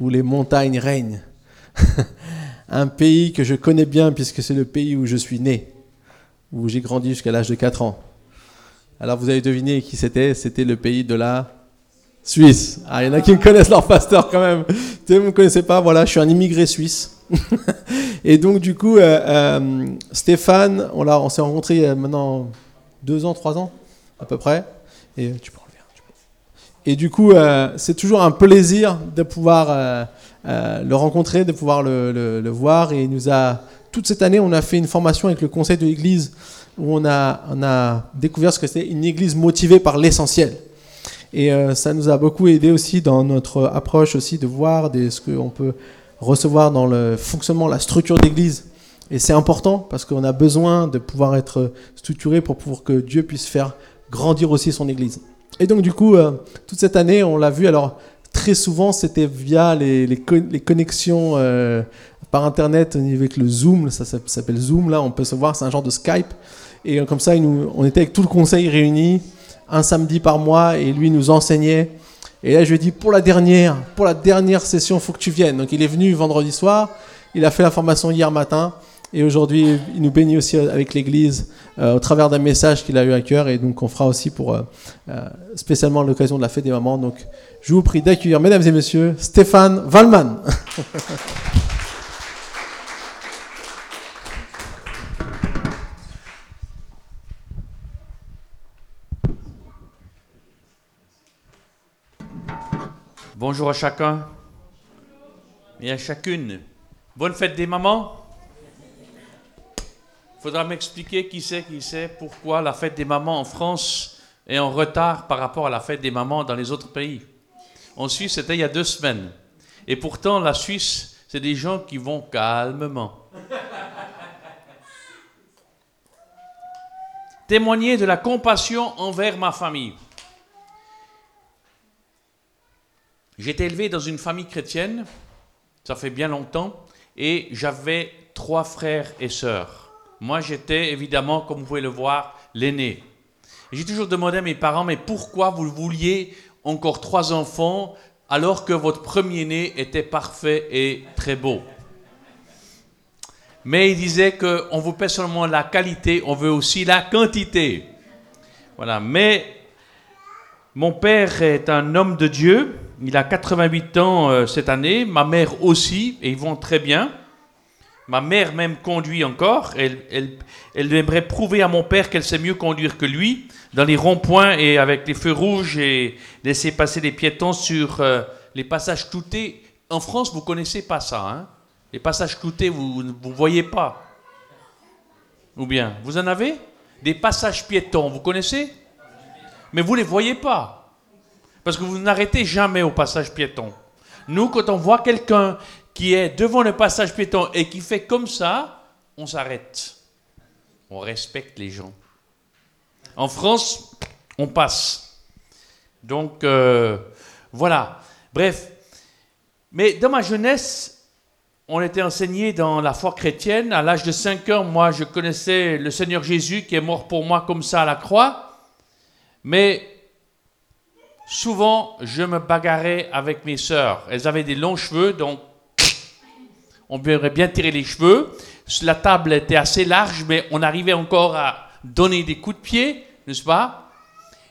où les montagnes règnent. un pays que je connais bien puisque c'est le pays où je suis né, où j'ai grandi jusqu'à l'âge de 4 ans. Alors vous avez deviné qui c'était C'était le pays de la Suisse. Ah, il y en a qui me connaissent leur pasteur quand même. Vous ne me connaissez pas, voilà, je suis un immigré suisse. et donc du coup, euh, euh, Stéphane, on, on s'est rencontré a maintenant deux ans, trois ans à peu près. Et tu peux et du coup, euh, c'est toujours un plaisir de pouvoir euh, euh, le rencontrer, de pouvoir le, voir. Et nous a, toute cette année, on a fait une formation avec le conseil de l'Église où on a, découvert ce que c'était une Église motivée par l'essentiel. Et ça nous a beaucoup aidé aussi dans notre approche aussi de voir des, ce qu'on peut recevoir dans le fonctionnement, la structure d'Église. Et c'est important parce qu'on a besoin de pouvoir être structuré pour que Dieu puisse faire grandir aussi son Église. Et donc, du coup, euh, toute cette année, on l'a vu. Alors, très souvent, c'était via les, les, connexions euh, par Internet avec le Zoom. Ça, s'appelle Zoom, là. On peut se voir, c'est un genre de Skype. Et euh, comme ça, on était avec tout le conseil réuni un samedi par mois et lui nous enseignait. Et là, je lui ai dit, pour la dernière, pour la dernière session, faut que tu viennes. Donc, il est venu vendredi soir. Il a fait la formation hier matin. Et aujourd'hui, il nous bénit aussi avec l'Église euh, au travers d'un message qu'il a eu à cœur. Et donc, on fera aussi pour euh, euh, spécialement l'occasion de la fête des mamans. Donc, je vous prie d'accueillir, mesdames et messieurs, Stéphane Valman. Bonjour à chacun et à chacune. Bonne fête des mamans faudra m'expliquer qui c'est, qui c'est, pourquoi la fête des mamans en France est en retard par rapport à la fête des mamans dans les autres pays. En Suisse, c'était il y a deux semaines. Et pourtant, la Suisse, c'est des gens qui vont calmement. Témoigner de la compassion envers ma famille. J'ai été élevé dans une famille chrétienne, ça fait bien longtemps, et j'avais trois frères et sœurs. Moi, j'étais évidemment, comme vous pouvez le voir, l'aîné. J'ai toujours demandé à mes parents, mais pourquoi vous vouliez encore trois enfants alors que votre premier-né était parfait et très beau? Mais ils disaient qu'on vous paie seulement la qualité, on veut aussi la quantité. Voilà, mais mon père est un homme de Dieu, il a 88 ans euh, cette année, ma mère aussi, et ils vont très bien. Ma mère même conduit encore. Elle, elle, aimerait prouver à mon père qu'elle sait mieux conduire que lui dans les ronds-points et avec les feux rouges et laisser passer les piétons sur euh, les passages cloutés. En France, vous connaissez pas ça. Hein les passages cloutés, vous ne voyez pas. Ou bien, vous en avez? Des passages piétons, vous connaissez? Mais vous ne les voyez pas. Parce que vous n'arrêtez jamais au passage piéton. Nous, quand on voit quelqu'un qui est devant le passage piéton et qui fait comme ça, on s'arrête. On respecte les gens. En France, on passe. Donc, euh, voilà. Bref. Mais dans ma jeunesse, on était enseigné dans la foi chrétienne. À l'âge de 5 ans, moi, je connaissais le Seigneur Jésus qui est mort pour moi comme ça à la croix. Mais souvent, je me bagarrais avec mes sœurs. Elles avaient des longs cheveux, donc on aurait bien tiré les cheveux. La table était assez large, mais on arrivait encore à donner des coups de pied, n'est-ce pas?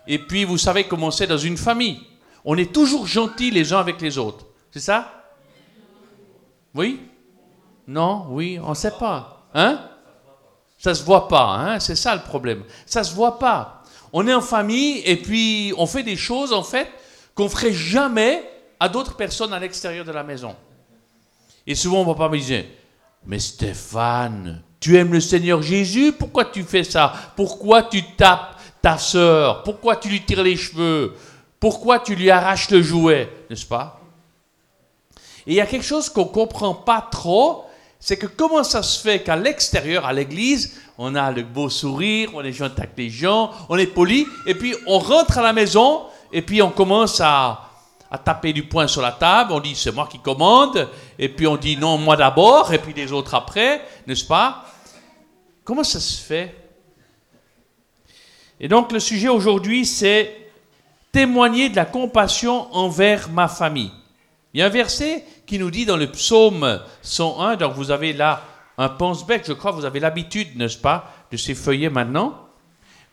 Et puis, vous savez comment c'est dans une famille. On est toujours gentils les uns avec les autres. C'est ça? Oui? Non? Oui On ne sait pas. Hein? Ça se voit pas, hein? C'est ça le problème. Ça se voit pas. On est en famille et puis on fait des choses, en fait, qu'on ferait jamais à d'autres personnes à l'extérieur de la maison. Et souvent, mon papa me disait, mais Stéphane, tu aimes le Seigneur Jésus, pourquoi tu fais ça? Pourquoi tu tapes ta sœur? Pourquoi tu lui tires les cheveux? Pourquoi tu lui arraches le jouet? N'est-ce pas? Et il y a quelque chose qu'on ne comprend pas trop, c'est que comment ça se fait qu'à l'extérieur, à l'église, on a le beau sourire, on est gentil avec les gens, on est poli, et puis on rentre à la maison, et puis on commence à, à taper du poing sur la table, on dit c'est moi qui commande, et puis on dit non, moi d'abord, et puis les autres après, n'est-ce pas? Comment ça se fait? Et donc le sujet aujourd'hui, c'est témoigner de la compassion envers ma famille. Il y a un verset qui nous dit dans le psaume 101, donc vous avez là un pense-bec, je crois que vous avez l'habitude, n'est-ce pas, de ces feuillets maintenant.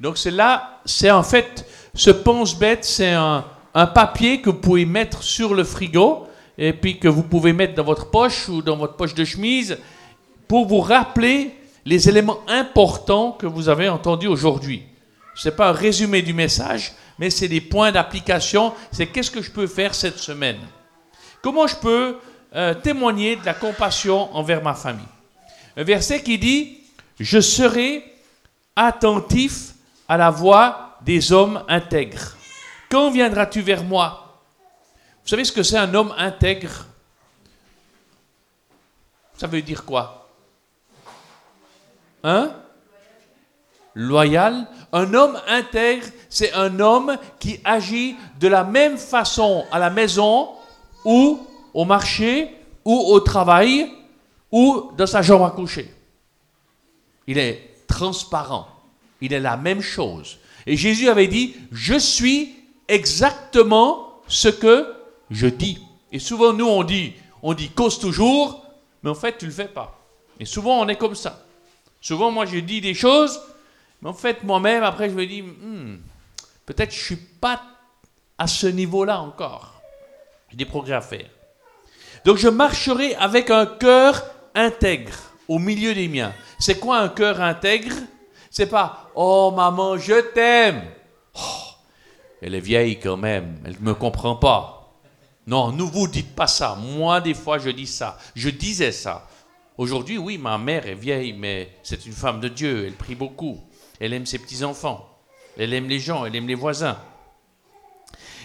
Donc c'est là, c'est en fait, ce pense-bête, c'est un, un papier que vous pouvez mettre sur le frigo et puis que vous pouvez mettre dans votre poche ou dans votre poche de chemise pour vous rappeler les éléments importants que vous avez entendus aujourd'hui. Ce n'est pas un résumé du message, mais c'est des points d'application. C'est qu'est-ce que je peux faire cette semaine? Comment je peux euh, témoigner de la compassion envers ma famille? Un verset qui dit, je serai attentif à la voix des hommes intègres. Quand viendras-tu vers moi? Vous savez ce que c'est un homme intègre? Ça veut dire quoi? Hein? Loyal? Un homme intègre, c'est un homme qui agit de la même façon à la maison ou au marché ou au travail ou dans sa chambre à coucher. Il est transparent. Il est la même chose. Et Jésus avait dit, je suis exactement ce que je dis. Et souvent, nous, on dit, on dit cause toujours, mais en fait, tu ne le fais pas. Et souvent, on est comme ça. Souvent, moi, je dis des choses, mais en fait, moi-même, après, je me dis, hmm, peut-être je ne suis pas à ce niveau-là encore. J'ai des progrès à faire. Donc, je marcherai avec un cœur intègre au milieu des miens. C'est quoi un cœur intègre? C'est pas, oh maman, je t'aime. Elle est vieille quand même, elle ne me comprend pas. Non, ne vous dites pas ça. Moi, des fois, je dis ça. Je disais ça. Aujourd'hui, oui, ma mère est vieille, mais c'est une femme de Dieu. Elle prie beaucoup. Elle aime ses petits-enfants. Elle aime les gens. Elle aime les voisins.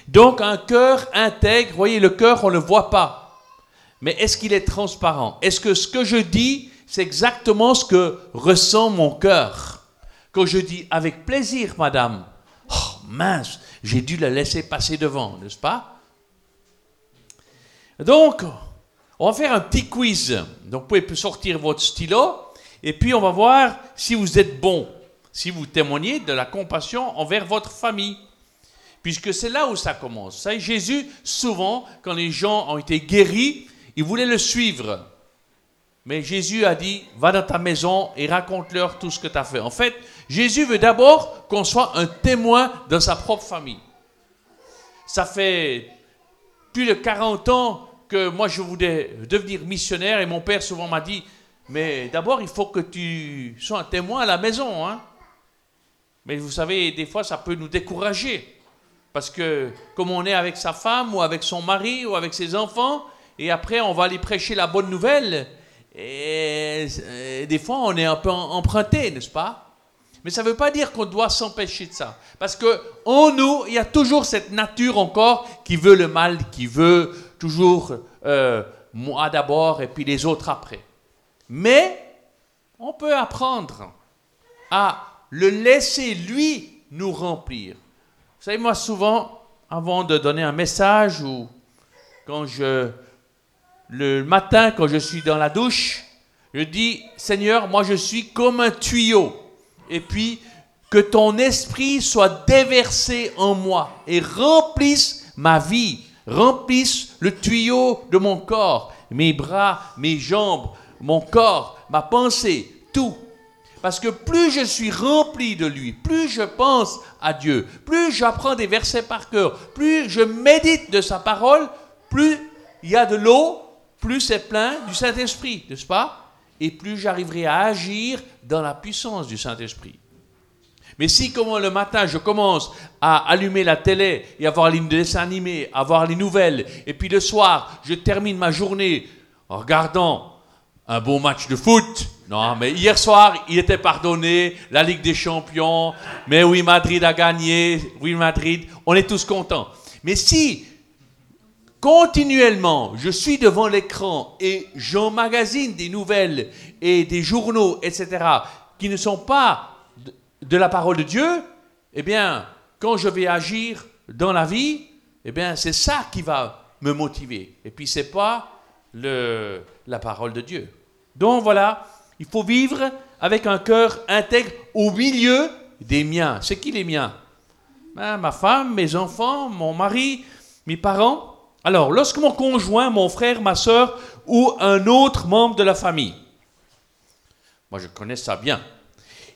Donc, un cœur intègre, voyez, le cœur, on ne le voit pas. Mais est-ce qu'il est transparent? Est-ce que ce que je dis, c'est exactement ce que ressent mon cœur? Quand je dis avec plaisir, madame, oh mince, j'ai dû la laisser passer devant, n'est-ce pas? Donc, on va faire un petit quiz. Donc, vous pouvez sortir votre stylo et puis on va voir si vous êtes bon, si vous témoignez de la compassion envers votre famille. Puisque c'est là où ça commence. Ça, Jésus, souvent, quand les gens ont été guéris, ils voulaient le suivre. Mais Jésus a dit, va dans ta maison et raconte-leur tout ce que tu as fait. En fait, Jésus veut d'abord qu'on soit un témoin dans sa propre famille. Ça fait plus de 40 ans que moi je voulais devenir missionnaire et mon père souvent m'a dit, mais d'abord il faut que tu sois un témoin à la maison. Hein. Mais vous savez, des fois ça peut nous décourager. Parce que comme on est avec sa femme ou avec son mari ou avec ses enfants, et après on va aller prêcher la bonne nouvelle, et, et des fois on est un peu emprunté, n'est-ce pas? Mais ça ne veut pas dire qu'on doit s'empêcher de ça. Parce que en nous, il y a toujours cette nature encore qui veut le mal, qui veut toujours euh, moi d'abord et puis les autres après. Mais on peut apprendre à le laisser lui nous remplir. Vous savez, moi souvent, avant de donner un message ou quand je le matin quand je suis dans la douche, je dis Seigneur, moi je suis comme un tuyau et puis que ton esprit soit déversé en moi et remplisse ma vie, remplisse le tuyau de mon corps, mes bras, mes jambes, mon corps, ma pensée, tout. Parce que plus je suis rempli de lui, plus je pense à Dieu, plus j'apprends des versets par cœur, plus je médite de sa parole, plus il y a de l'eau, plus c'est plein du Saint-Esprit, n'est-ce pas? Et plus j'arriverai à agir dans la puissance du Saint-Esprit. Mais si, comme le matin, je commence à allumer la télé et à voir les dessins animés, à voir les nouvelles, et puis le soir, je termine ma journée en regardant un bon match de foot. Non, mais hier soir, il était pardonné, la Ligue des Champions, mais oui, Madrid a gagné, oui, Madrid, on est tous contents. Mais si continuellement, je suis devant l'écran et j'emmagasine des nouvelles et des journaux, etc., qui ne sont pas de la parole de Dieu, eh bien, quand je vais agir dans la vie, eh bien, c'est ça qui va me motiver. Et puis, c'est pas le, la parole de Dieu. Donc, voilà, il faut vivre avec un cœur intègre au milieu des miens. C'est qui les miens? Ben, Ma femme, mes enfants, mon mari, mes parents. Alors, lorsque mon conjoint, mon frère, ma soeur ou un autre membre de la famille, moi je connais ça bien,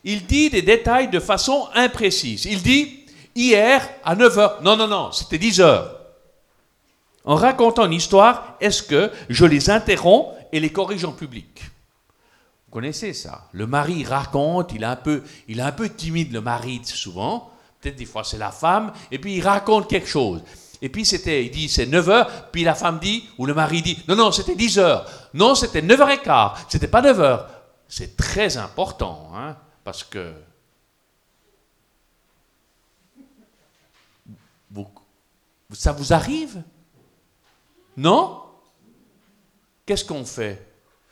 il dit des détails de façon imprécise. Il dit, hier à 9h, non, non, non, c'était 10h. En racontant une histoire, est-ce que je les interromps et les corrige en public? Vous connaissez ça? Le mari raconte, il est un peu, il est un peu timide, le mari, souvent. Peut-être des fois c'est la femme, et puis il raconte quelque chose. Et puis c'était, il dit c'est 9 h puis la femme dit, ou le mari dit, non, non, c'était 10 h Non, c'était 9h15, c'était pas 9 h C'est très important, hein, parce que ça vous arrive? Non? Qu'est-ce qu'on fait?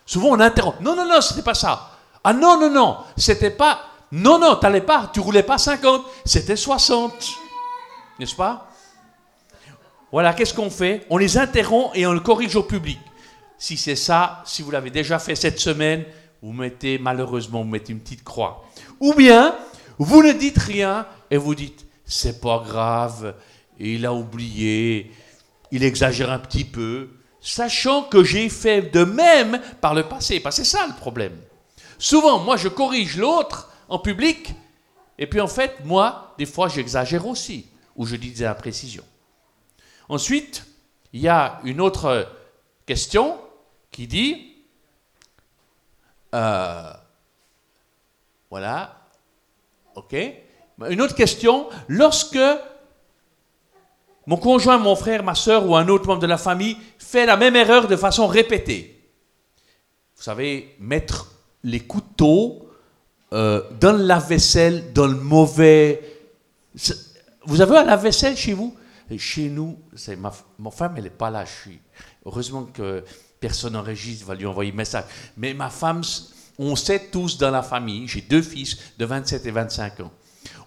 Souvent on interrompt. Non, non, non, c'était pas ça. Ah non, non, non, c'était pas. Non, non, t'allais pas, tu roulais pas 50, c'était 60. N'est-ce pas? Voilà, qu'est-ce qu'on fait On les interrompt et on le corrige au public. Si c'est ça, si vous l'avez déjà fait cette semaine, vous mettez, malheureusement, vous mettez une petite croix. Ou bien, vous ne dites rien et vous dites, c'est pas grave, il a oublié, il exagère un petit peu, sachant que j'ai fait de même par le passé. Parce que c'est ça le problème. Souvent, moi, je corrige l'autre en public, et puis en fait, moi, des fois, j'exagère aussi, ou je dis des imprécisions. Ensuite, il y a une autre question qui dit, euh, voilà, ok, une autre question, lorsque mon conjoint, mon frère, ma soeur ou un autre membre de la famille fait la même erreur de façon répétée. Vous savez, mettre les couteaux euh, dans le lave-vaisselle, dans le mauvais. Vous avez un lave-vaisselle chez vous? Chez nous, c'est ma, femme, elle n'est pas là. Je suis... Heureusement que personne en registre va lui envoyer un message. Mais ma femme, on sait tous dans la famille, j'ai deux fils de 27 et 25 ans,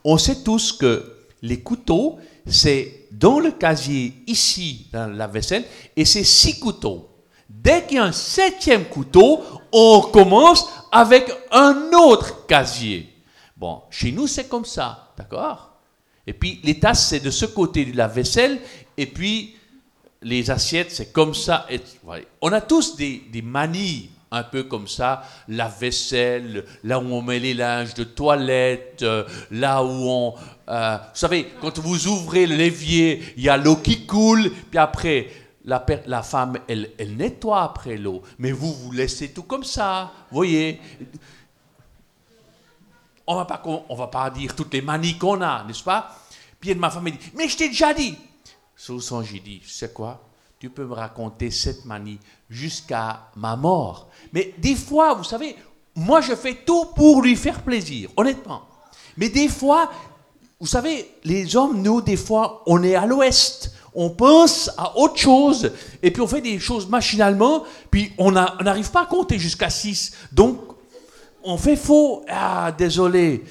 on sait tous que les couteaux, c'est dans le casier ici, dans la vaisselle, et c'est six couteaux. Dès qu'il y a un septième couteau, on commence avec un autre casier. Bon, chez nous, c'est comme ça, d'accord? Et puis, les tasses, c'est de ce côté de la vaisselle, et puis les assiettes, c'est comme ça. On a tous des, manies un peu comme ça, la vaisselle, là où on met les linges de toilette, euh, là où on... Euh, vous savez, quand vous ouvrez l'évier, il y a l'eau qui coule, puis après, la, la femme, elle, elle nettoie après l'eau, mais vous, vous laissez tout comme ça, vous voyez on va pas on va pas dire toutes les manies qu'on a, n'est-ce pas? Puis ma femme me dit, mais je t'ai déjà dit. Son, j'ai dit, c'est quoi? Tu peux me raconter cette manie jusqu'à ma mort. Mais des fois, vous savez, moi je fais tout pour lui faire plaisir, honnêtement. Mais des fois, vous savez, les hommes, nous, des fois, on est à l'ouest. On pense à autre chose, et puis on fait des choses machinalement, puis on n'arrive pas à compter jusqu'à 6. Donc, on fait faux. Ah, désolé.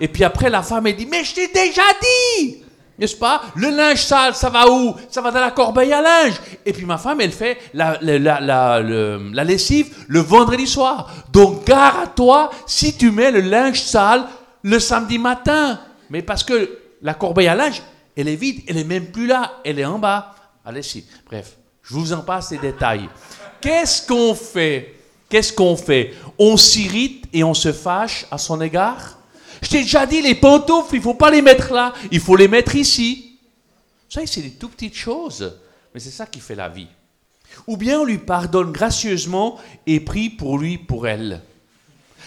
Et puis après, la femme, elle dit, mais je t'ai déjà dit n'est-ce pas? Le linge sale, ça va où? Ça va dans la corbeille à linge. Et puis ma femme, elle fait la, la, lessive le vendredi soir. Donc gare à toi si tu mets le linge sale le samedi matin. Mais parce que la corbeille à linge, elle est vide, elle est même plus là, elle est en bas. Allez, si. Bref, je vous en passe les détails. Qu'est-ce qu'on fait? Qu'est-ce qu'on fait? On s'irrite et on se fâche à son égard? Je t'ai déjà dit, les pantoufles, il ne faut pas les mettre là, il faut les mettre ici. Vous savez, c'est des tout petites choses, mais c'est ça qui fait la vie. Ou bien on lui pardonne gracieusement et prie pour lui, pour elle.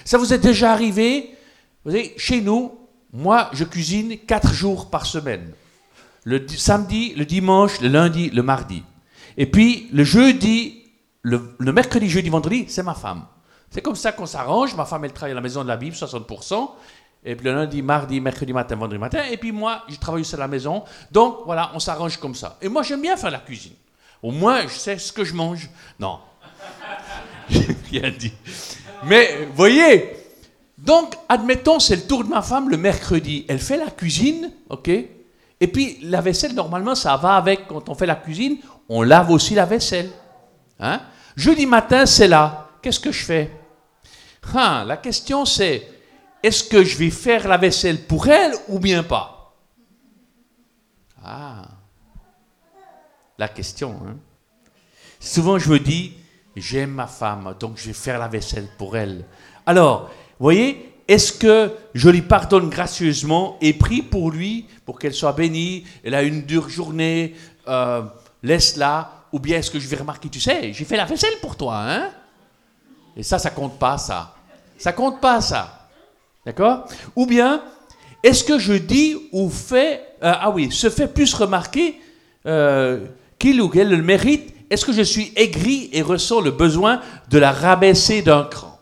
Ça vous est déjà arrivé? Vous savez, chez nous, moi, je cuisine quatre jours par semaine. Le samedi, le dimanche, le lundi, le mardi. Et puis, le jeudi, le, mercredi, jeudi, vendredi, c'est ma femme. C'est comme ça qu'on s'arrange. Ma femme, elle travaille à la maison de la Bible, 60%. Et puis le lundi, mardi, mercredi matin, vendredi matin. Et puis moi, je travaille aussi à la maison. Donc voilà, on s'arrange comme ça. Et moi, j'aime bien faire la cuisine. Au moins, je sais ce que je mange. Non. Rien dit. Mais, voyez, donc, admettons, c'est le tour de ma femme le mercredi. Elle fait la cuisine, ok? Et puis, la vaisselle, normalement, ça va avec, quand on fait la cuisine, on lave aussi la vaisselle. Hein? Jeudi matin, c'est là. Qu'est-ce que je fais? Hein, La question, c'est est-ce que je vais faire la vaisselle pour elle ou bien pas? Ah. la question. hein. Souvent, je me dis, j'aime ma femme, donc je vais faire la vaisselle pour elle. Alors, vous voyez, est-ce que je lui pardonne gracieusement et prie pour lui, pour qu'elle soit bénie, elle a une dure journée, euh, laisse-la, ou bien est-ce que je vais remarquer, tu sais, j'ai fait la vaisselle pour toi, hein? Et ça, ça compte pas, ça. Ça compte pas, ça. D'accord? Ou bien, est-ce que je dis ou fais, euh, ah oui, se fait plus remarquer euh, qu'il ou qu'elle le mérite Est-ce que je suis aigri et ressens le besoin de la rabaisser d'un cran?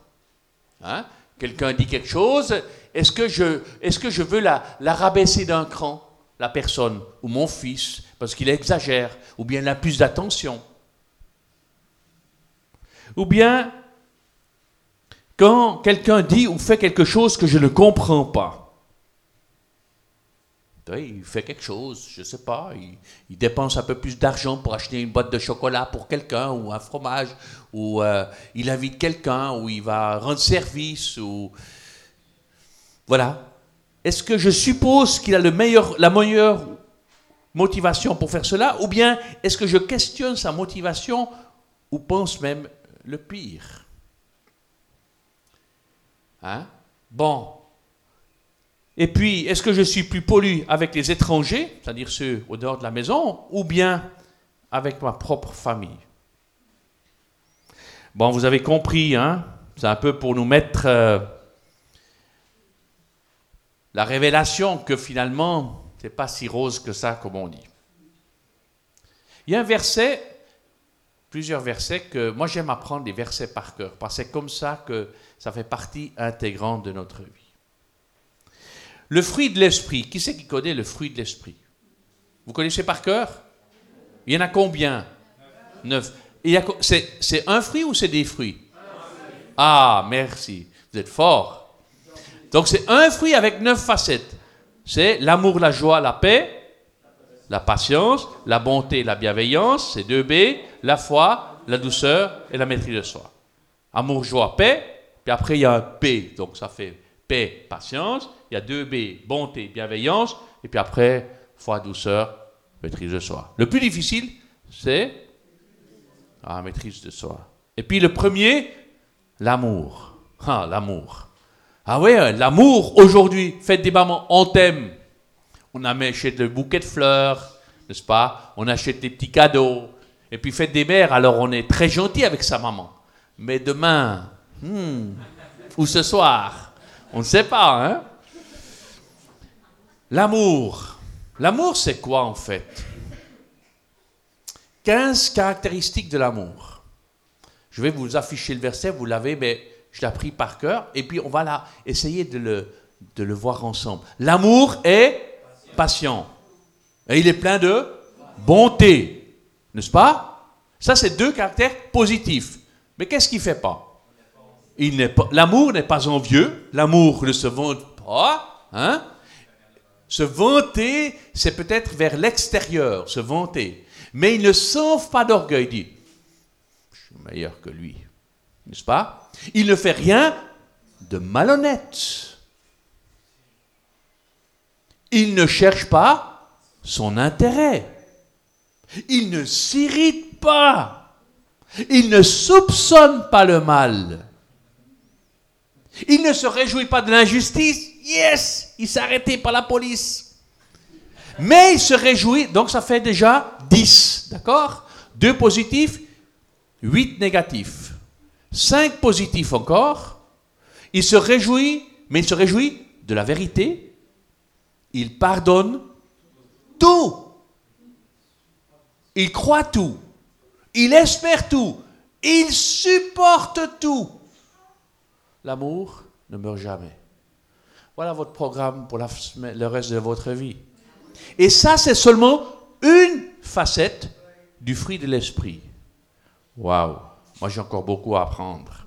Hein? Quelqu'un dit quelque chose, est-ce que je, veux la, la rabaisser d'un cran, la personne, ou mon fils, parce qu'il exagère, ou bien il a plus d'attention Ou bien, quand quelqu'un dit ou fait quelque chose que je ne comprends pas, il fait quelque chose, je ne sais pas, il, il dépense un peu plus d'argent pour acheter une boîte de chocolat pour quelqu'un, ou un fromage, ou euh, il invite quelqu'un, ou il va rendre service, ou... Voilà. Est-ce que je suppose qu'il a la meilleure motivation pour faire cela, ou bien est-ce que je questionne sa motivation, ou pense même le pire? Hein? Bon, et puis, est-ce que je suis plus poli avec les étrangers, c'est-à-dire ceux au dehors de la maison, ou bien avec ma propre famille? Bon, vous avez compris, hein? C'est un peu pour nous mettre euh, la révélation que finalement, c'est pas si rose que ça, comme on dit. Il y a un verset, plusieurs versets que moi j'aime apprendre des versets par cœur, parce que c'est comme ça que ça fait partie intégrante de notre vie. Le fruit de l'esprit. Qui c'est qui connaît le fruit de l'esprit? Vous connaissez par cœur? Il y en a combien? Neuf. C'est un fruit ou c'est des fruits? Ah, merci. Vous êtes fort. Donc c'est un fruit avec neuf facettes. C'est l'amour, la joie, la paix, la patience, la bonté, la bienveillance, c'est deux B, la foi, la douceur et la maîtrise de soi. Amour, joie, paix, puis après il y a un P, donc ça fait paix, patience, il y a deux B, bonté, bienveillance, et puis après, foi, douceur, maîtrise de soi. Le plus difficile, c'est ah, maîtrise de soi. Et puis le premier, l'amour. Ah, l'amour. Ah oui, hein, l'amour, aujourd'hui, faites des mamans, on t'aime. On achète le bouquet de fleurs, n'est-ce pas? On achète des petits cadeaux. Et puis faites des mères, alors on est très gentil avec sa maman. Mais demain, hmm, ou ce soir, on ne sait pas, hein? L'amour. L'amour, c'est quoi en fait? 15 caractéristiques de l'amour. Je vais vous afficher le verset, vous l'avez, mais je l'ai appris par cœur, et puis on va là essayer de le, de le voir ensemble. L'amour est patient. Et il est plein de bonté, n'est-ce pas? Ça, c'est deux caractères positifs. Mais qu'est-ce qu'il ne fait pas? L'amour n'est pas envieux, l'amour ne se vante pas, hein? Se vanter, c'est peut-être vers l'extérieur, se vanter. Mais il ne sauve pas d'orgueil, il dit, je suis meilleur que lui, n'est-ce pas? Il ne fait rien de malhonnête. Il ne cherche pas son intérêt. Il ne s'irrite pas. Il ne soupçonne pas le mal. Il ne se réjouit pas de l'injustice. Yes, il s'est arrêté par la police. Mais il se réjouit, donc ça fait déjà 10, d'accord? Deux positifs, 8 négatifs. 5 positifs encore. Il se réjouit, mais il se réjouit de la vérité. Il pardonne tout. Il croit tout. Il espère tout. Il supporte tout. L'amour ne meurt jamais. Voilà votre programme pour le reste de votre vie. Et ça, c'est seulement une facette du fruit de l'esprit. Waouh! Moi, j'ai encore beaucoup à apprendre.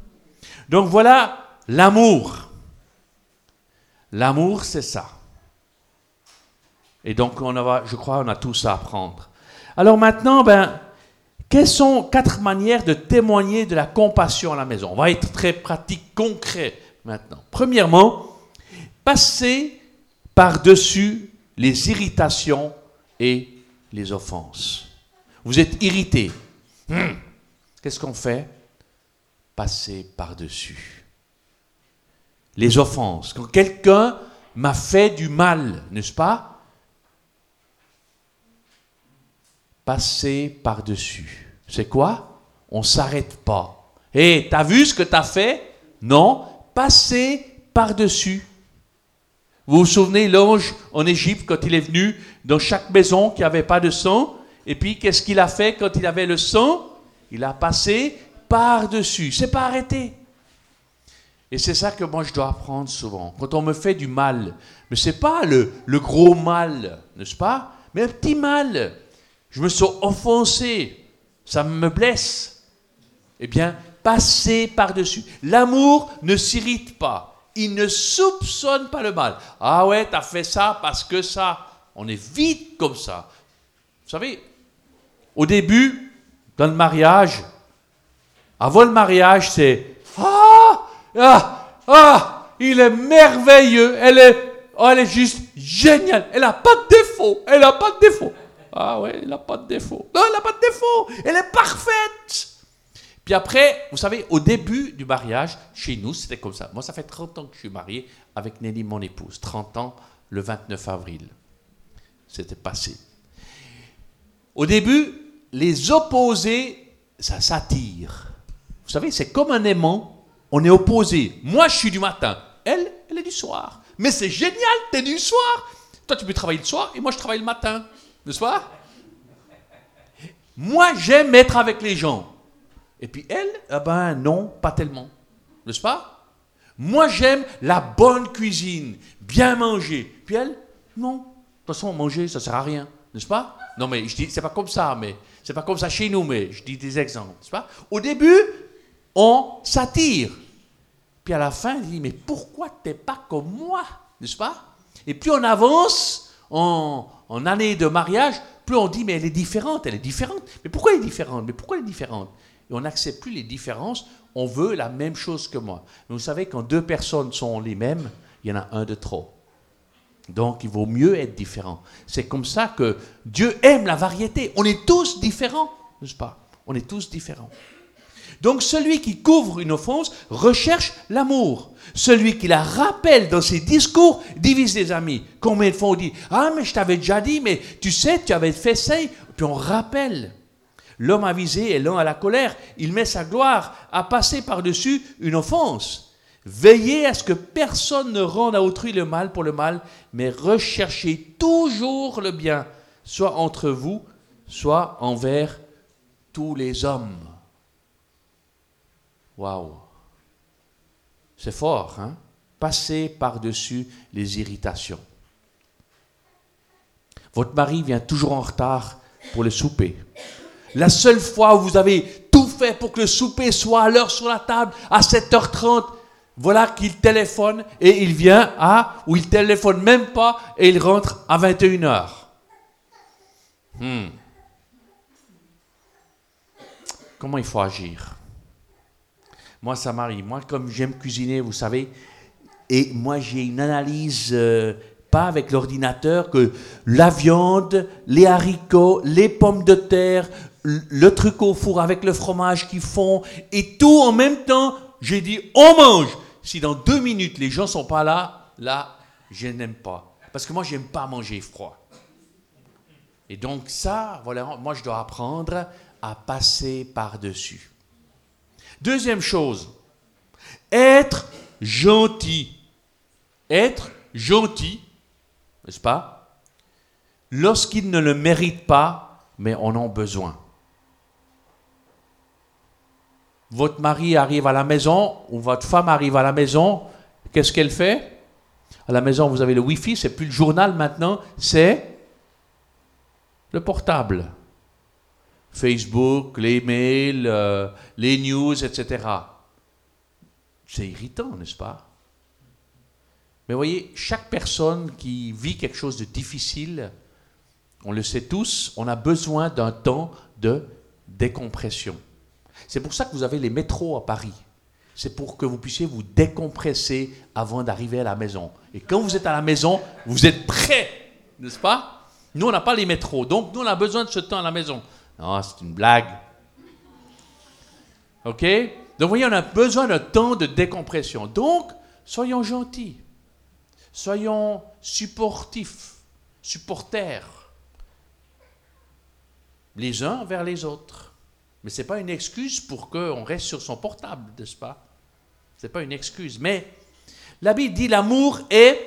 Donc voilà l'amour. L'amour, c'est ça. Et donc, on a, je crois, on a tout ça à apprendre. Alors maintenant, ben, quelles sont quatre manières de témoigner de la compassion à la maison? On va être très pratique, concret maintenant. Premièrement, passer par-dessus les irritations et les offenses. Vous êtes irrité. Hmm. Qu'est-ce qu'on fait? Passer par-dessus. Les offenses. Quand quelqu'un m'a fait du mal, n'est-ce pas? Passer par-dessus. C'est quoi? On s'arrête pas. Hé, hey, t'as vu ce que t'as fait? Non, passer par-dessus. Vous vous souvenez l'ange en Égypte quand il est venu dans chaque maison qui n'avait pas de sang Et puis qu'est-ce qu'il a fait quand il avait le sang? Il a passé par-dessus. C'est pas arrêté. Et c'est ça que moi je dois apprendre souvent. Quand on me fait du mal, mais c'est pas le, le gros mal, n'est-ce pas? Mais un petit mal. Je me sens offensé. Ça me blesse. Eh bien, passer par-dessus. L'amour ne s'irrite pas il ne soupçonne pas le mal. Ah ouais, t'as fait ça parce que ça. On est vite comme ça. Vous savez, au début, dans le mariage, avant le mariage, c'est Ah Ah Ah Il est merveilleux. Elle est, oh, elle est juste géniale. Elle n'a pas de défaut. Elle n'a pas de défaut. Ah ouais, elle n'a pas de défaut. Non, elle n'a pas de défaut. Elle est parfaite. Puis après, vous savez, au début du mariage, chez nous, c'était comme ça. Moi, ça fait 30 ans que je suis marié avec Nelly, mon épouse. 30 ans, le 29 avril. C'était passé. Au début, les opposés, ça s'attire. Vous savez, c'est comme un aimant. On est opposés. Moi, je suis du matin. Elle, elle est du soir. Mais c'est génial, tu es du soir. Toi, tu peux travailler le soir et moi, je travaille le matin. N'est-ce pas Moi, j'aime être avec les gens. Et puis elle, eh ben non, pas tellement. N'est-ce pas? Moi j'aime la bonne cuisine, bien manger. Puis elle, non. De toute façon, manger, ça sert à rien. N'est-ce pas? Non mais je dis, c'est pas comme ça, mais c'est pas comme ça chez nous, mais je dis des exemples. Pas? Au début, on s'attire. Puis à la fin, il dit, mais pourquoi t'es pas comme moi N'est-ce pas? Et plus on avance en, en année de mariage, plus on dit, mais elle est différente, elle est différente. Mais pourquoi elle est différente? Mais pourquoi elle est différente? Et on n'accepte plus les différences, on veut la même chose que moi. Vous savez, quand deux personnes sont les mêmes, il y en a un de trop. Donc, il vaut mieux être différent. C'est comme ça que Dieu aime la variété. On est tous différents, n'est-ce pas? On est tous différents. Donc, celui qui couvre une offense recherche l'amour. Celui qui la rappelle dans ses discours divise les amis. Combien de fois on dit Ah, mais je t'avais déjà dit, mais tu sais, tu avais fait ça. Puis on rappelle. L'homme avisé est lent à la colère. Il met sa gloire à passer par-dessus une offense. Veillez à ce que personne ne rende à autrui le mal pour le mal, mais recherchez toujours le bien, soit entre vous, soit envers tous les hommes. Waouh! C'est fort, hein? Passez par-dessus les irritations. Votre mari vient toujours en retard pour le souper. La seule fois où vous avez tout fait pour que le souper soit à l'heure sur la table, à 7h30, voilà qu'il téléphone et il vient à, ou il téléphone même pas et il rentre à 21h. Hmm. Comment il faut agir? Moi, ça m'arrive. Moi, comme j'aime cuisiner, vous savez, et moi, j'ai une analyse euh, pas avec l'ordinateur, que la viande, les haricots, les pommes de terre, le truc au four avec le fromage qu'ils font, et tout en même temps, j'ai dit, on mange. Si dans deux minutes, les gens sont pas là, là, je n'aime pas. Parce que moi, j'aime pas manger froid. Et donc ça, voilà, moi, je dois apprendre à passer par-dessus. Deuxième chose, être gentil. Être gentil, n'est-ce pas? Lorsqu'il ne le mérite pas, mais en a besoin votre mari arrive à la maison ou votre femme arrive à la maison, qu'est-ce qu'elle fait? À la maison, vous avez le Wi-Fi, c'est plus le journal maintenant, c'est le portable. Facebook, les mails, euh, les news, etc. C'est irritant, n'est-ce pas? Mais voyez, chaque personne qui vit quelque chose de difficile, on le sait tous, on a besoin d'un temps de décompression. C'est pour ça que vous avez les métros à Paris. C'est pour que vous puissiez vous décompresser avant d'arriver à la maison. Et quand vous êtes à la maison, vous êtes prêt, n'est-ce pas? Nous, on n'a pas les métros, donc nous, on a besoin de ce temps à la maison. Non, c'est une blague. OK? Donc, vous voyez, on a besoin d'un temps de décompression. Donc, soyons gentils. Soyons supportifs, supporters, les uns vers les autres. Mais ce n'est pas une excuse pour qu'on reste sur son portable, n'est-ce pas? Ce n'est pas une excuse. Mais la Bible dit l'amour est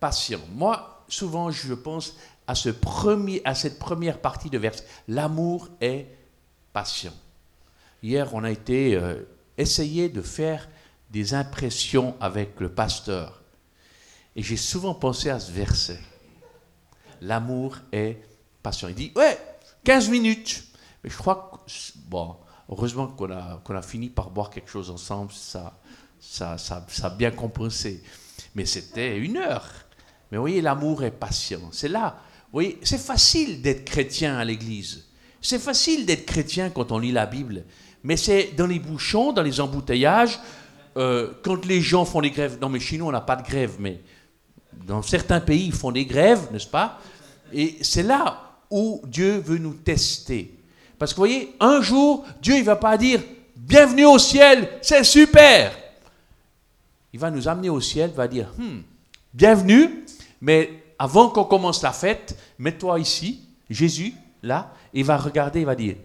patient. Moi, souvent, je pense à, ce premier, à cette première partie de verset. L'amour est patient. Hier, on a été euh, essayé de faire des impressions avec le pasteur. Et j'ai souvent pensé à ce verset. L'amour est patient. Il dit, ouais, 15 minutes. Mais je crois que, bon, heureusement qu'on a, qu'on a fini par boire quelque chose ensemble, ça, ça, ça, ça a bien compensé. Mais c'était une heure. Mais vous voyez, l'amour est patient. C'est là. Vous voyez, c'est facile d'être chrétien à l'église. C'est facile d'être chrétien quand on lit la Bible. Mais c'est dans les bouchons, dans les embouteillages, euh, quand les gens font des grèves. Non, mais chez nous, on n'a pas de grève, mais dans certains pays, ils font des grèves, n'est-ce pas? Et c'est là où Dieu veut nous tester. Parce que vous voyez, un jour, Dieu ne va pas dire Bienvenue au ciel, c'est super. Il va nous amener au ciel, va dire hmm, Bienvenue, mais avant qu'on commence la fête, mets-toi ici, Jésus, là, et il va regarder, il va dire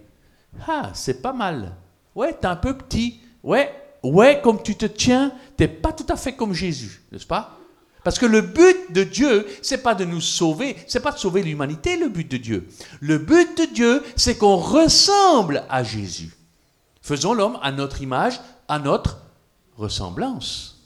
Ah, c'est pas mal. Ouais, t'es un peu petit. Ouais, ouais, comme tu te tiens, t'es pas tout à fait comme Jésus, n'est-ce pas? Parce que le but de Dieu, c'est pas de nous sauver, c'est pas de sauver l'humanité, le but de Dieu. Le but de Dieu, c'est qu'on ressemble à Jésus. Faisons l'homme à notre image, à notre ressemblance.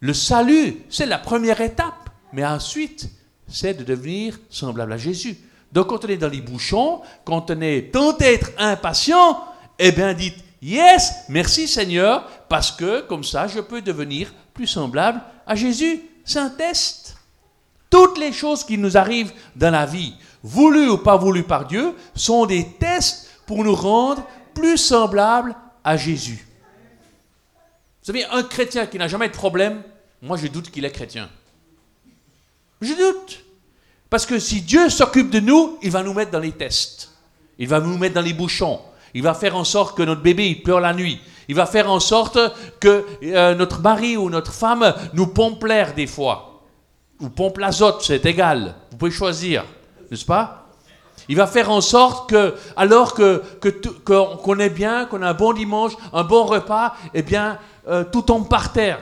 Le salut, c'est la première étape, mais ensuite, c'est de devenir semblable à Jésus. Donc quand on est dans les bouchons, quand on est tenté d'être impatient, eh bien dites, yes, merci Seigneur, parce que comme ça, je peux devenir plus semblable à Jésus. C'est un test. Toutes les choses qui nous arrivent dans la vie, voulues ou pas voulues par Dieu, sont des tests pour nous rendre plus semblables à Jésus. Vous savez, un chrétien qui n'a jamais de problème, moi je doute qu'il est chrétien. Je doute. Parce que si Dieu s'occupe de nous, il va nous mettre dans les tests. Il va nous mettre dans les bouchons. Il va faire en sorte que notre bébé pleure la nuit. Il va faire en sorte que euh, notre mari ou notre femme nous pompe l'air des fois. Ou pompe l'azote, c'est égal. Vous pouvez choisir, n'est-ce pas? Il va faire en sorte que, alors que qu'on est bien, qu'on a un bon dimanche, un bon repas, eh bien, euh, tout tombe par terre.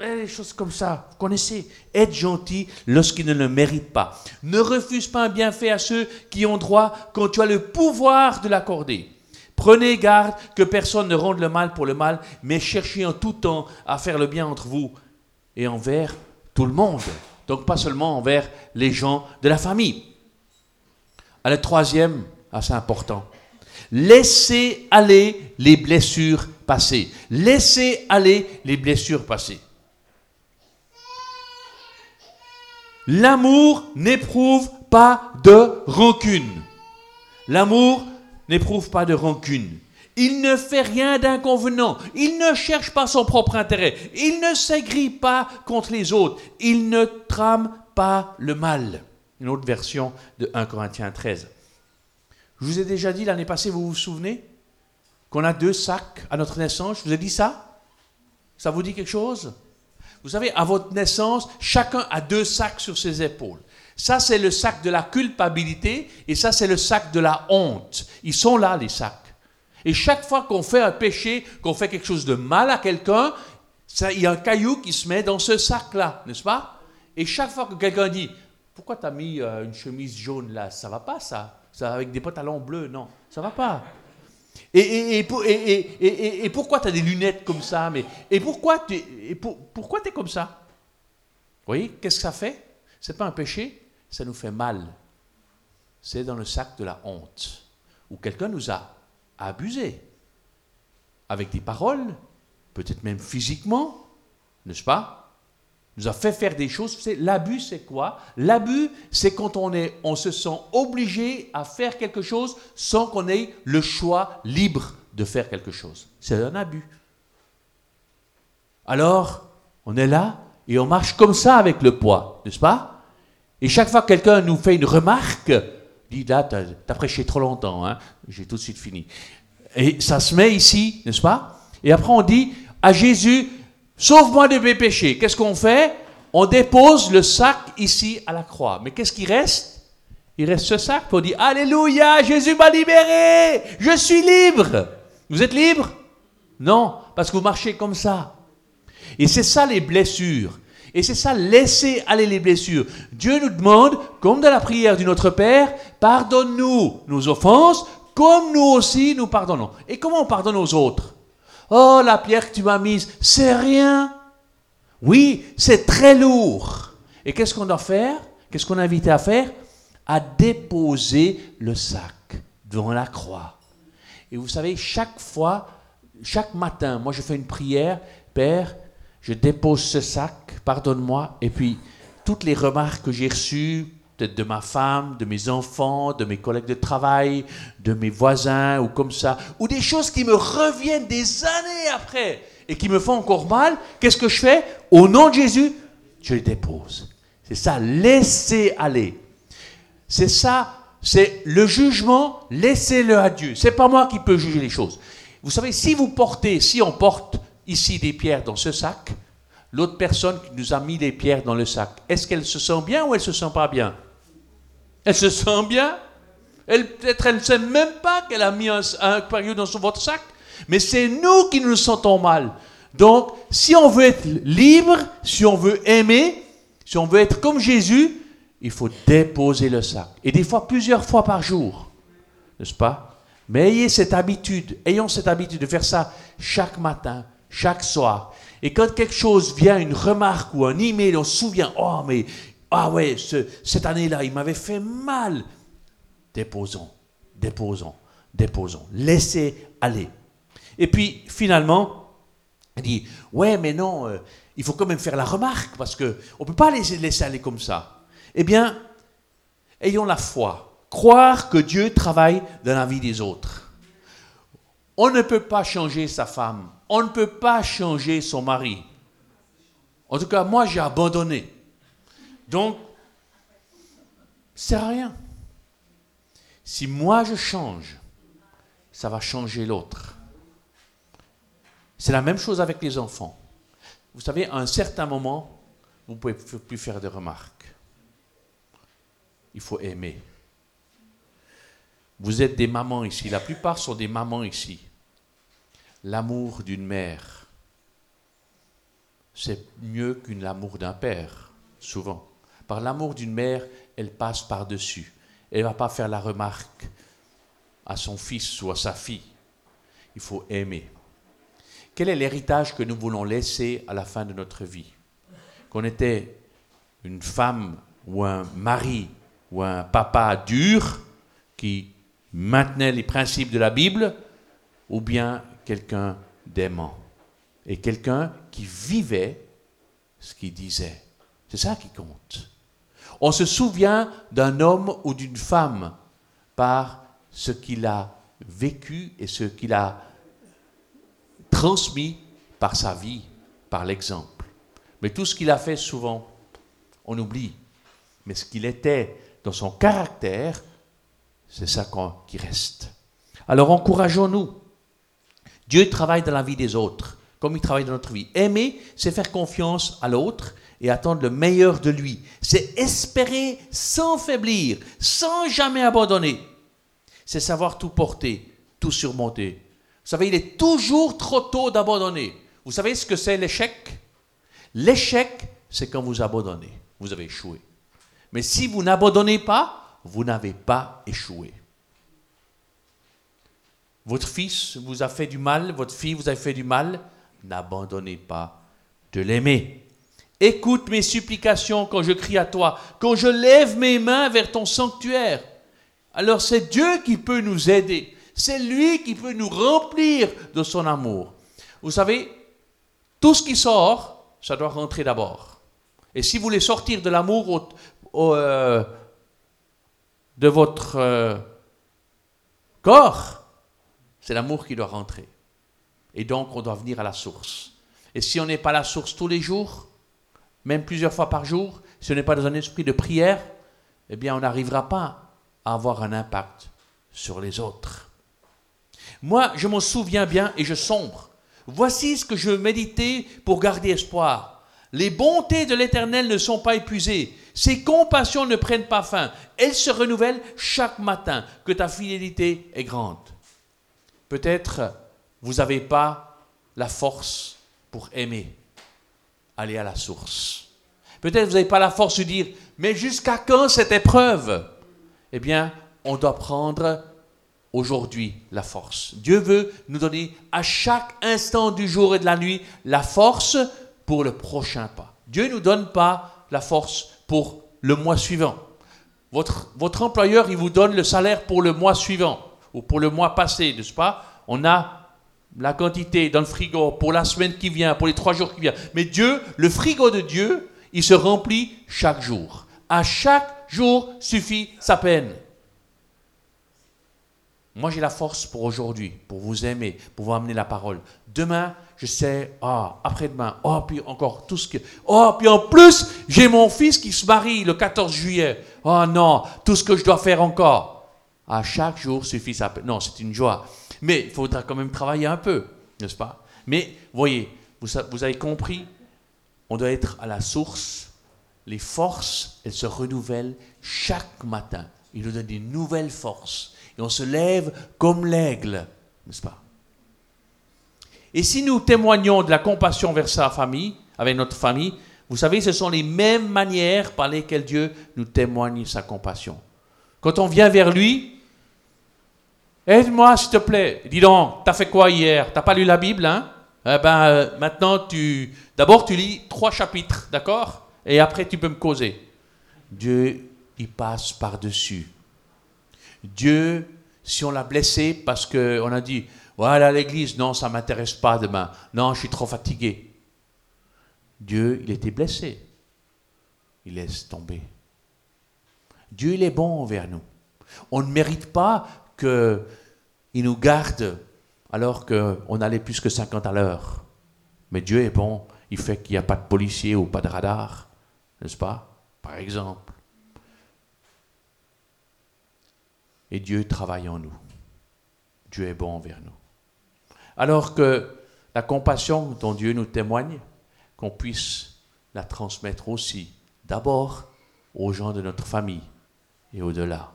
des choses comme ça, vous connaissez? Être gentil lorsqu'il ne le mérite pas. Ne refuse pas un bienfait à ceux qui ont droit quand tu as le pouvoir de l'accorder. Prenez garde que personne ne rende le mal pour le mal, mais cherchez en tout temps à faire le bien entre vous et envers tout le monde. Donc pas seulement envers les gens de la famille. À la troisième, assez important, laissez aller les blessures passées. Laissez aller les blessures passées. L'amour n'éprouve pas de rancune. L'amour n'éprouve pas de rancune. Il ne fait rien d'inconvenant. Il ne cherche pas son propre intérêt. Il ne s'aigrit pas contre les autres. Il ne trame pas le mal. Une autre version de 1 Corinthiens 13. Je vous ai déjà dit l'année passée, vous vous souvenez Qu'on a deux sacs à notre naissance? Je vous ai dit ça? Ça vous dit quelque chose? Vous savez, à votre naissance, chacun a deux sacs sur ses épaules. Ça, c'est le sac de la culpabilité et ça, c'est le sac de la honte. Ils sont là, les sacs. Et chaque fois qu'on fait un péché, qu'on fait quelque chose de mal à quelqu'un, il y a un caillou qui se met dans ce sac-là, n'est-ce pas? Et chaque fois que quelqu'un dit Pourquoi tu as mis euh, une chemise jaune là? Ça va pas, ça. Ça avec des pantalons bleus Non, ça va pas. Et, pourquoi tu as des lunettes comme ça mais, Et pourquoi tu es, pourquoi es comme ça? Vous voyez, qu'est-ce que ça fait? Ce n'est pas un péché, ça nous fait mal. C'est dans le sac de la honte, où quelqu'un nous a abusé, avec des paroles, peut-être même physiquement, n'est-ce pas? Nous a fait faire des choses. L'abus, c'est quoi? L'abus, c'est quand on, est, on se sent obligé à faire quelque chose sans qu'on ait le choix libre de faire quelque chose. C'est un abus. Alors, on est là et on marche comme ça avec le poids, n'est-ce pas? Et chaque fois que quelqu'un nous fait une remarque, dit là, t'as as prêché trop longtemps, hein. j'ai tout de suite fini. Et ça se met ici, n'est-ce pas? Et après on dit à Jésus, sauve-moi de mes péchés. Qu'est-ce qu'on fait? On dépose le sac ici à la croix. Mais qu'est-ce qui reste? Il reste ce sac pour dire, Alléluia, Jésus m'a libéré, je suis libre. Vous êtes libre? Non, parce que vous marchez comme ça. Et c'est ça les blessures. Et c'est ça, laisser aller les blessures. Dieu nous demande, comme dans la prière du Notre Père, pardonne-nous nos offenses, comme nous aussi nous pardonnons. Et comment on pardonne aux autres? Oh, la pierre que tu m'as mise, c'est rien. Oui, c'est très lourd. Et qu'est-ce qu'on doit faire? Qu'est-ce qu'on est invité à faire? À déposer le sac devant la croix. Et vous savez, chaque fois, chaque matin, moi je fais une prière, Père, je dépose ce sac, pardonne-moi, et puis toutes les remarques que j'ai reçues, peut-être de ma femme, de mes enfants, de mes collègues de travail, de mes voisins, ou comme ça, ou des choses qui me reviennent des années après et qui me font encore mal, qu'est-ce que je fais? Au nom de Jésus, je les dépose. C'est ça, laissez aller. C'est ça, c'est le jugement, laissez-le à Dieu. C'est pas moi qui peux juger les choses. Vous savez, si vous portez, si on porte ici des pierres dans ce sac, l'autre personne qui nous a mis des pierres dans le sac, est-ce qu'elle se sent bien ou elle se sent pas bien? Elle se sent bien? Elle, Peut-être elle ne sait même pas qu'elle a mis un, un dans son, votre sac, mais c'est nous qui nous sentons mal. Donc, si on veut être libre, si on veut aimer, si on veut être comme Jésus, il faut déposer le sac. Et des fois, plusieurs fois par jour. N'est-ce pas? Mais ayez cette habitude, ayons cette habitude de faire ça chaque matin, chaque soir. Et quand quelque chose vient, une remarque ou un email, on se souvient, oh mais, ah ouais, cette année-là, il m'avait fait mal. Déposons, déposons, déposons. Laissez aller. Et puis, finalement, il dit, ouais, mais non, euh, il faut quand même faire la remarque, parce qu'on ne peut pas laisser, laisser aller comme ça. Eh bien, ayons la foi, croire que Dieu travaille dans la vie des autres. On ne peut pas changer sa femme, on ne peut pas changer son mari. En tout cas, moi, j'ai abandonné. Donc, à rien. Si moi je change, ça va changer l'autre. C'est la même chose avec les enfants. Vous savez, à un certain moment, vous ne pouvez plus faire de remarques. Il faut aimer. Vous êtes des mamans ici. La plupart sont des mamans ici l'amour d'une mère, c'est mieux qu'un l'amour d'un père, souvent. Par l'amour d'une mère, elle passe par-dessus. Elle ne va pas faire la remarque à son fils ou à sa fille. Il faut aimer. Quel est l'héritage que nous voulons laisser à la fin de notre vie? Qu'on était une femme ou un mari ou un papa dur qui maintenait les principes de la Bible, ou bien quelqu'un d'aimant et quelqu'un qui vivait ce qu'il disait. C'est ça qui compte. On se souvient d'un homme ou d'une femme par ce qu'il a vécu et ce qu'il a transmis par sa vie, par l'exemple. Mais tout ce qu'il a fait souvent, on oublie. Mais ce qu'il était dans son caractère, c'est ça qui reste. Alors encourageons-nous Dieu travaille dans la vie des autres, comme il travaille dans notre vie. Aimer, c'est faire confiance à l'autre et attendre le meilleur de lui. C'est espérer sans faiblir, sans jamais abandonner. C'est savoir tout porter, tout surmonter. Vous savez, il est toujours trop tôt d'abandonner. Vous savez ce que c'est l'échec? L'échec, c'est quand vous abandonnez. Vous avez échoué. Mais si vous n'abandonnez pas, vous n'avez pas échoué. Votre fils vous a fait du mal, votre fille vous a fait du mal, n'abandonnez pas de l'aimer. Écoute mes supplications quand je crie à toi, quand je lève mes mains vers ton sanctuaire. Alors c'est Dieu qui peut nous aider. C'est lui qui peut nous remplir de son amour. Vous savez, tout ce qui sort, ça doit rentrer d'abord. Et si vous voulez sortir de l'amour euh, de votre euh, corps, c'est l'amour qui doit rentrer. Et donc, on doit venir à la source. Et si on n'est pas à la source tous les jours, même plusieurs fois par jour, si on n'est pas dans un esprit de prière, eh bien, on n'arrivera pas à avoir un impact sur les autres. Moi, je m'en souviens bien et je sombre. Voici ce que je méditais pour garder espoir. Les bontés de l'Éternel ne sont pas épuisées. Ses compassions ne prennent pas fin. Elles se renouvellent chaque matin. Que ta fidélité est grande. Peut-être vous n'avez pas la force pour aimer. Aller à la source. Peut-être vous n'avez pas la force de dire, mais jusqu'à quand cette épreuve? Eh bien, on doit prendre aujourd'hui la force. Dieu veut nous donner à chaque instant du jour et de la nuit la force pour le prochain pas. Dieu ne nous donne pas la force pour le mois suivant. Votre, votre employeur, il vous donne le salaire pour le mois suivant ou pour le mois passé, n'est-ce pas? On a la quantité dans le frigo pour la semaine qui vient, pour les trois jours qui viennent. Mais Dieu, le frigo de Dieu, il se remplit chaque jour. À chaque jour suffit sa peine. Moi, j'ai la force pour aujourd'hui, pour vous aimer, pour vous amener la parole. Demain, je sais, ah, après-demain, oh, puis encore tout ce que. Oh, puis en plus, j'ai mon fils qui se marie le 14 juillet. Oh non, tout ce que je dois faire encore. À chaque jour suffit peine. Non, c'est une joie. Mais il faudra quand même travailler un peu, n'est-ce pas? Mais, voyez, vous, vous avez compris, on doit être à la source. Les forces, elles se renouvellent chaque matin. Il nous donne des nouvelles forces. Et on se lève comme l'aigle, n'est-ce pas? Et si nous témoignons de la compassion vers sa famille, avec notre famille, vous savez, ce sont les mêmes manières par lesquelles Dieu nous témoigne sa compassion. Quand on vient vers lui, aide-moi s'il te plaît. Dis donc, t'as fait quoi hier? T'as pas lu la Bible, hein? Eh ben, euh, maintenant, tu, d'abord, tu lis trois chapitres, d'accord? Et après, tu peux me causer. Dieu, il passe par-dessus. Dieu, si on l'a blessé parce qu'on a dit, voilà l'église, non, ça ne m'intéresse pas demain. Non, je suis trop fatigué. Dieu, il était blessé. Il laisse tomber. Dieu, il est bon envers nous. On ne mérite pas qu'il nous garde alors qu'on allait plus que 50 à l'heure. Mais Dieu est bon, il fait qu'il n'y a pas de policier ou pas de radar, n'est-ce pas? Par exemple. Et Dieu travaille en nous. Dieu est bon envers nous. Alors que la compassion dont Dieu nous témoigne, qu'on puisse la transmettre aussi, d'abord aux gens de notre famille et au-delà.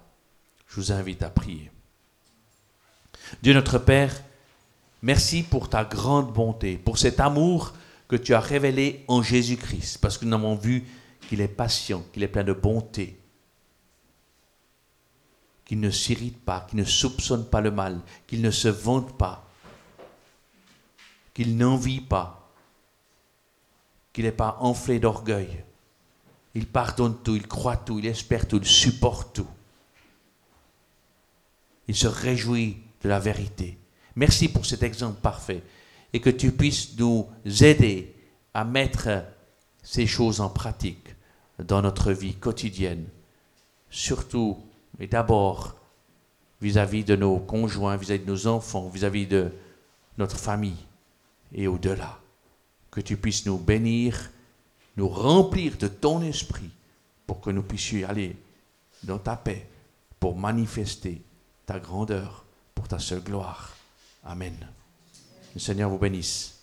Je vous invite à prier. Dieu notre Père, Merci pour ta grande bonté, pour cet amour que tu as révélé en Jésus-Christ, parce que nous avons vu qu'il est patient, qu'il est plein de bonté, qu'il ne s'irrite pas, qu'il ne soupçonne pas le mal, qu'il ne se vante pas, qu'il n'envie pas, qu'il n'est pas enflé d'orgueil. Il pardonne tout, il croit tout, il espère tout, il supporte tout. Il se réjouit de la vérité. Merci pour cet exemple parfait et que tu puisses nous aider à mettre ces choses en pratique dans notre vie quotidienne, surtout et d'abord vis-à-vis de nos conjoints, vis-à-vis de nos enfants, vis-à-vis de notre famille et au-delà. Que tu puisses nous bénir, nous remplir de ton esprit pour que nous puissions aller dans ta paix, pour manifester ta grandeur, pour ta seule gloire. Amen. Le Seigneur vous bénisse.